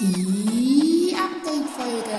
Die Update-Folge.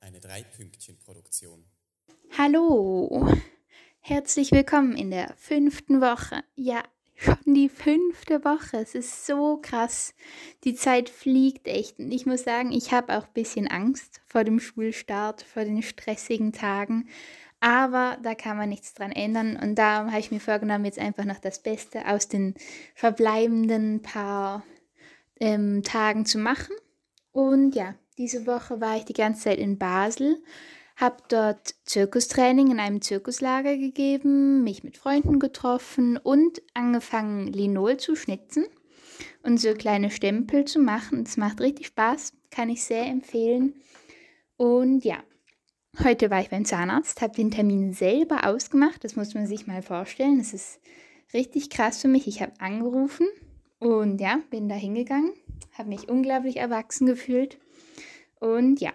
Eine Drei-Pünktchen-Produktion. Hallo, herzlich willkommen in der fünften Woche. Ja, schon die fünfte Woche. Es ist so krass. Die Zeit fliegt echt. Und ich muss sagen, ich habe auch ein bisschen Angst vor dem Schulstart, vor den stressigen Tagen. Aber da kann man nichts dran ändern. Und darum habe ich mir vorgenommen, jetzt einfach noch das Beste aus den verbleibenden paar ähm, Tagen zu machen. Und ja, diese Woche war ich die ganze Zeit in Basel habe dort Zirkustraining in einem Zirkuslager gegeben, mich mit Freunden getroffen und angefangen, Linol zu schnitzen und so kleine Stempel zu machen. Es macht richtig Spaß, kann ich sehr empfehlen. Und ja, heute war ich beim Zahnarzt, habe den Termin selber ausgemacht. Das muss man sich mal vorstellen. Das ist richtig krass für mich. Ich habe angerufen und ja, bin da hingegangen, habe mich unglaublich erwachsen gefühlt. Und ja,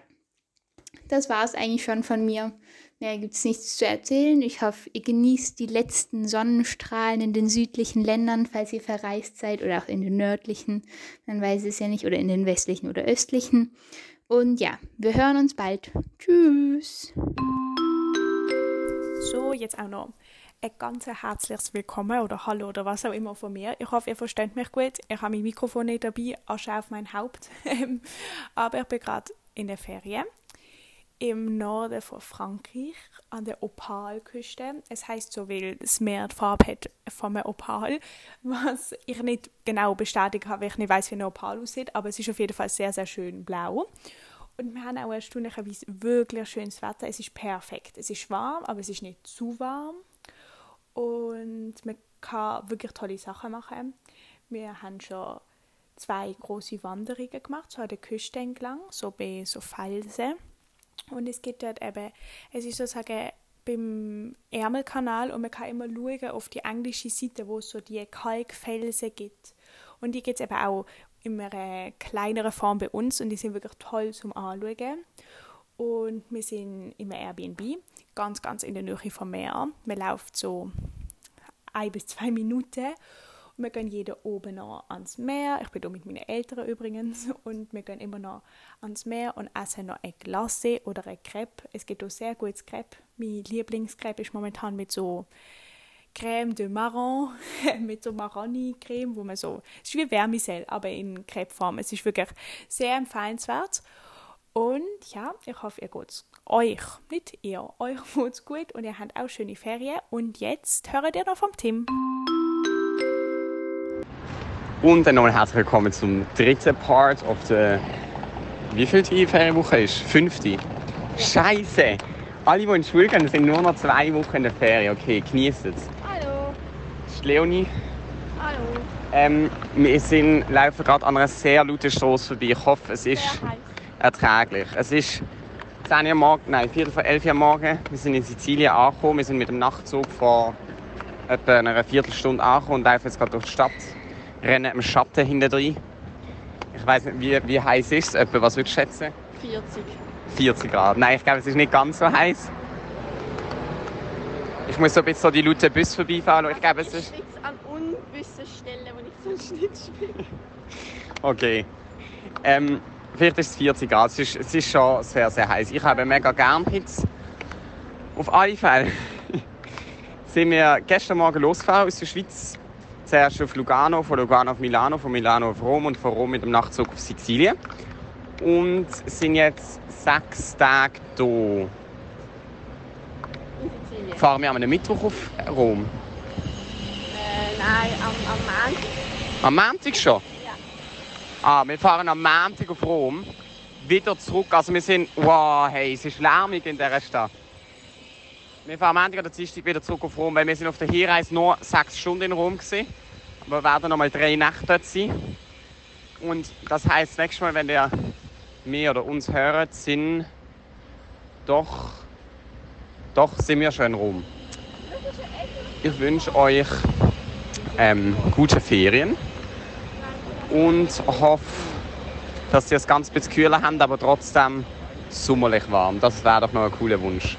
das war es eigentlich schon von mir. Mehr gibt es nichts zu erzählen. Ich hoffe, ihr genießt die letzten Sonnenstrahlen in den südlichen Ländern, falls ihr verreist seid, oder auch in den nördlichen, man weiß es ja nicht, oder in den westlichen oder östlichen. Und ja, wir hören uns bald. Tschüss. So, jetzt auch noch ein ganz herzliches Willkommen oder Hallo oder was auch immer von mir. Ich hoffe, ihr versteht mich gut. Ich habe mein Mikrofon nicht dabei, Asche auf mein Haupt. Aber ich bin gerade in der Ferien im Norden von Frankreich an der Opalküste. Es heißt so, weil das Meer die Farbe hat von einem Opal, was ich nicht genau bestätigt habe, weil ich nicht weiß, wie ein Opal aussieht, aber es ist auf jeden Fall sehr, sehr schön blau. Und wir haben auch erstaunlicherweise wirklich schönes Wetter. Es ist perfekt. Es ist warm, aber es ist nicht zu warm. Und man kann wirklich tolle Sachen machen. Wir haben schon zwei große Wanderungen gemacht, so an der Küste entlang, so bei so Felsen und es gibt dort eben, es ist sozusagen beim Ärmelkanal und man kann immer schauen auf die englische Seite, wo es so die Kalkfelsen gibt. Und die gibt es eben auch in einer kleineren Form bei uns und die sind wirklich toll zum Anschauen. Und wir sind im Airbnb, ganz, ganz in der Nähe vom Meer. Man läuft so ein bis zwei Minuten wir gehen jeder oben noch ans Meer. Ich bin hier mit meinen Eltern übrigens. Und wir gehen immer noch ans Meer und essen noch ein Glace oder ein Crepe. Es gibt auch sehr gutes Crepe. Mein Lieblingskrepe ist momentan mit so Creme de Marron, mit so Maroni-Creme, wo man so, es ist wie Vermicell, aber in Crepe-Form. Es ist wirklich sehr empfehlenswert. Und ja, ich hoffe, ihr geht's euch, nicht ihr, euch geht's gut und ihr habt auch schöne Ferien. Und jetzt hört ihr noch vom Tim. Und dann nochmal herzlich willkommen zum dritten Part of der. Wie viel die Ferienwoche ist? Fünfte. Scheiße! Alle, die in die Schule gehen, sind nur noch zwei Wochen in der Ferien. Okay, genießt es. Hallo. Das ist Leonie. Hallo. Ähm, wir sind, laufen gerade an einer sehr lauten Straße vorbei. Ich hoffe, es ist erträglich. Es ist 10 Uhr morgen, nein, Viertel vor 11 Uhr morgen. Wir sind in Sizilien angekommen. Wir sind mit dem Nachtzug vor etwa einer Viertelstunde angekommen und laufen jetzt gerade durch die Stadt rennen im Schatten hinten drin. Ich weiß nicht, wie, wie heiß ist es? Etwa, was würdest du schätzen? 40. 40 Grad. Nein, ich glaube, es ist nicht ganz so heiß. Ich muss so ein bisschen so die lauten Bus vorbeifahren. Ich glaube, es ist... Ich an ungewissen Stellen, wo ich sonst nicht spiele. Okay. Ähm, vielleicht ist es 40 Grad. Es ist, es ist schon sehr, sehr heiß. Ich habe mega gern Hitze. Auf alle Fälle sind wir gestern Morgen losgefahren aus der Schweiz zuerst auf Lugano, von Lugano auf Milano, von Milano auf Rom und von Rom mit dem Nachtzug auf Sizilien. Und sind jetzt sechs Tage hier. In Sizilien. Fahren wir am Mittwoch auf Rom? Äh, nein, am, am Montag. Am Montag schon? Ja. Ah, wir fahren am Montag auf Rom. Wieder zurück. Also wir sind... Wow, hey, es ist lärmig in dieser Stadt. Wir fahren am Montag oder Dienstag wieder zurück auf Rom, weil wir sind auf der Hinreise nur sechs Stunden in Rom gewesen. Wir werden noch mal drei Nächte dort sein. Und das heißt, nächstes Mal, wenn ihr mich oder uns hört, sind doch, doch sind wir schon in Rom. Ich wünsche euch ähm, gute Ferien und hoffe, dass ihr es ganz bisschen kühler habt, aber trotzdem sommerlich warm. Das wäre doch noch ein cooler Wunsch.